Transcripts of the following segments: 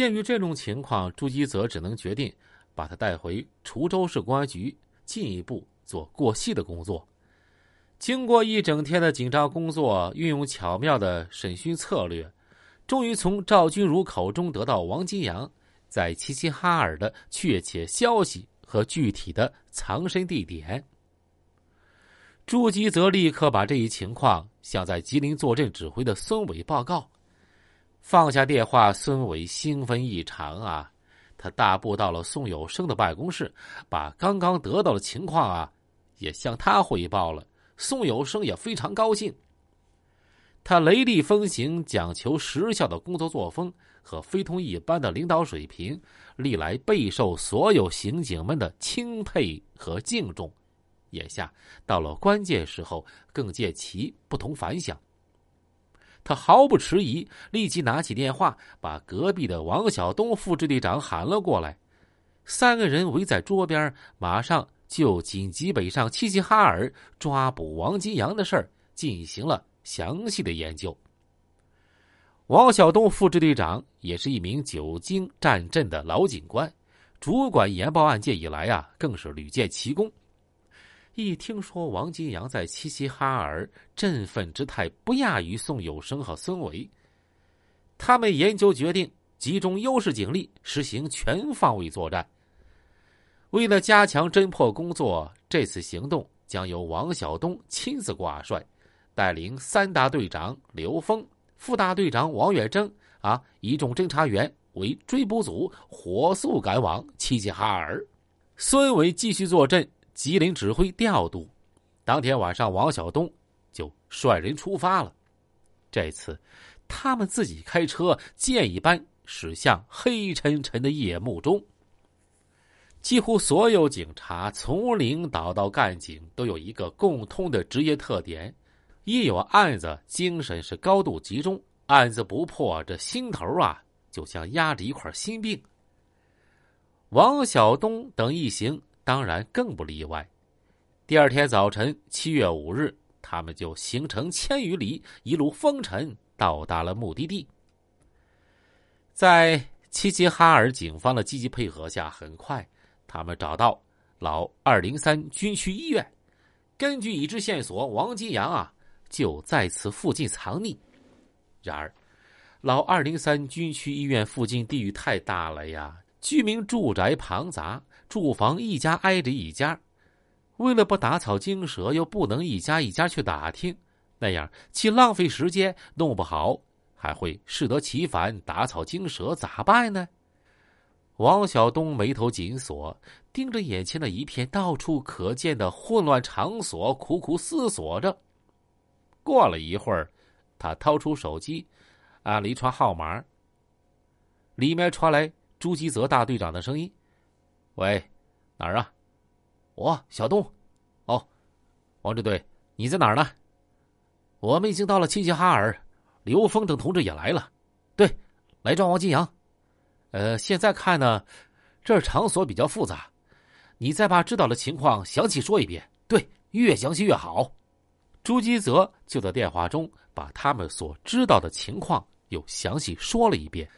鉴于这种情况，朱基泽只能决定把他带回滁州市公安局，进一步做过细的工作。经过一整天的紧张工作，运用巧妙的审讯策略，终于从赵君如口中得到王金阳在齐齐哈尔的确切消息和具体的藏身地点。朱基泽立刻把这一情况向在吉林坐镇指挥的孙伟报告。放下电话，孙伟兴奋异常啊！他大步到了宋有生的办公室，把刚刚得到的情况啊，也向他汇报了。宋有生也非常高兴。他雷厉风行、讲求实效的工作作风和非同一般的领导水平，历来备受所有刑警们的钦佩和敬重。眼下到了关键时候，更见其不同凡响。他毫不迟疑，立即拿起电话，把隔壁的王晓东副支队长喊了过来。三个人围在桌边，马上就紧急北上齐齐哈尔抓捕王金阳的事儿进行了详细的研究。王晓东副支队长也是一名久经战阵的老警官，主管研报案件以来啊，更是屡建奇功。一听说王金阳在齐齐哈尔，振奋之态不亚于宋有生和孙维。他们研究决定集中优势警力，实行全方位作战。为了加强侦破工作，这次行动将由王晓东亲自挂帅，带领三大队长刘峰、副大队长王远征啊一众侦查员为追捕组，火速赶往齐齐哈尔。孙伟继续坐镇。吉林指挥调度，当天晚上，王晓东就率人出发了。这次，他们自己开车，箭一般驶向黑沉沉的夜幕中。几乎所有警察，从领导到干警，都有一个共通的职业特点：一有案子，精神是高度集中；案子不破，这心头啊，就像压着一块心病。王晓东等一行。当然更不例外。第二天早晨，七月五日，他们就行程千余里，一路风尘，到达了目的地。在齐齐哈尔警方的积极配合下，很快他们找到老二零三军区医院。根据已知线索，王金阳啊就在此附近藏匿。然而，老二零三军区医院附近地域太大了呀，居民住宅庞杂。住房一家挨着一家，为了不打草惊蛇，又不能一家一家去打听，那样既浪费时间，弄不好还会适得其反，打草惊蛇，咋办呢？王晓东眉头紧锁，盯着眼前的一片到处可见的混乱场所，苦苦思索着。过了一会儿，他掏出手机，按了一串号码，里面传来朱基泽大队长的声音。喂，哪儿啊？我小东。哦，王支队，你在哪儿呢？我们已经到了齐齐哈尔，刘峰等同志也来了。对，来抓王金阳。呃，现在看呢，这场所比较复杂，你再把知道的情况详细说一遍。对，越详细越好。朱基泽就在电话中把他们所知道的情况又详细说了一遍。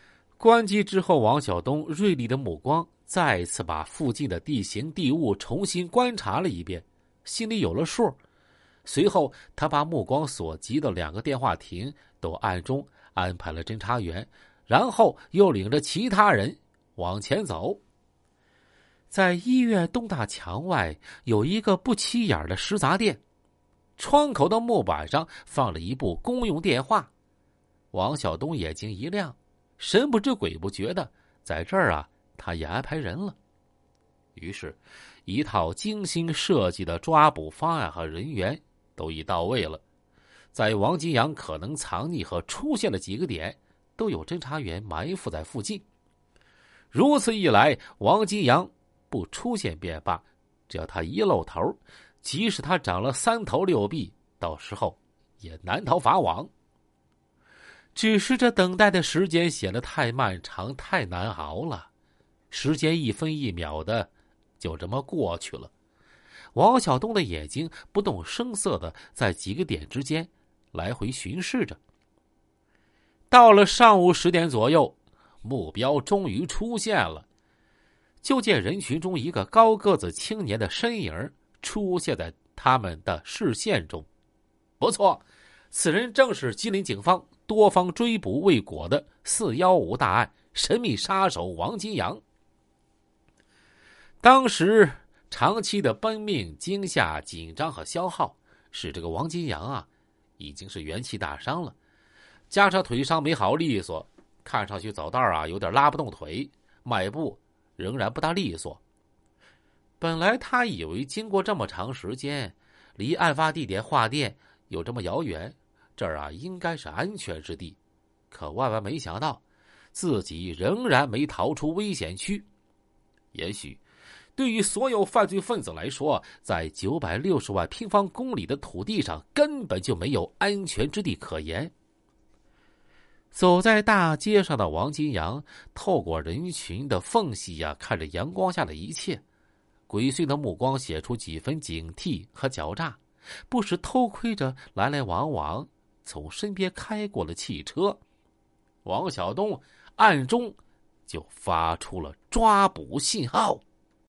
关机之后，王晓东锐利的目光。再次把附近的地形地物重新观察了一遍，心里有了数。随后，他把目光所及的两个电话亭都暗中安排了侦查员，然后又领着其他人往前走。在医院东大墙外有一个不起眼的食杂店，窗口的木板上放了一部公用电话。王晓东眼睛一亮，神不知鬼不觉的在这儿啊。他也安排人了，于是，一套精心设计的抓捕方案和人员都已到位了。在王金阳可能藏匿和出现的几个点，都有侦查员埋伏在附近。如此一来，王金阳不出现便罢，只要他一露头，即使他长了三头六臂，到时候也难逃法网。只是这等待的时间显得太漫长，太难熬了。时间一分一秒的，就这么过去了。王晓东的眼睛不动声色的在几个点之间来回巡视着。到了上午十点左右，目标终于出现了。就见人群中一个高个子青年的身影出现在他们的视线中。不错，此人正是吉林警方多方追捕未果的“四幺五”大案神秘杀手王金阳。当时长期的奔命、惊吓、紧张和消耗，使这个王金阳啊，已经是元气大伤了，加上腿伤没好利索，看上去走道啊有点拉不动腿，迈步。仍然不大利索。本来他以为经过这么长时间，离案发地点画店有这么遥远，这儿啊应该是安全之地。可万万没想到，自己仍然没逃出危险区。也许，对于所有犯罪分子来说，在九百六十万平方公里的土地上，根本就没有安全之地可言。走在大街上的王金阳，透过人群的缝隙呀，看着阳光下的一切，鬼祟的目光写出几分警惕和狡诈，不时偷窥着来来往往从身边开过了汽车。王晓东暗中就发出了抓捕信号。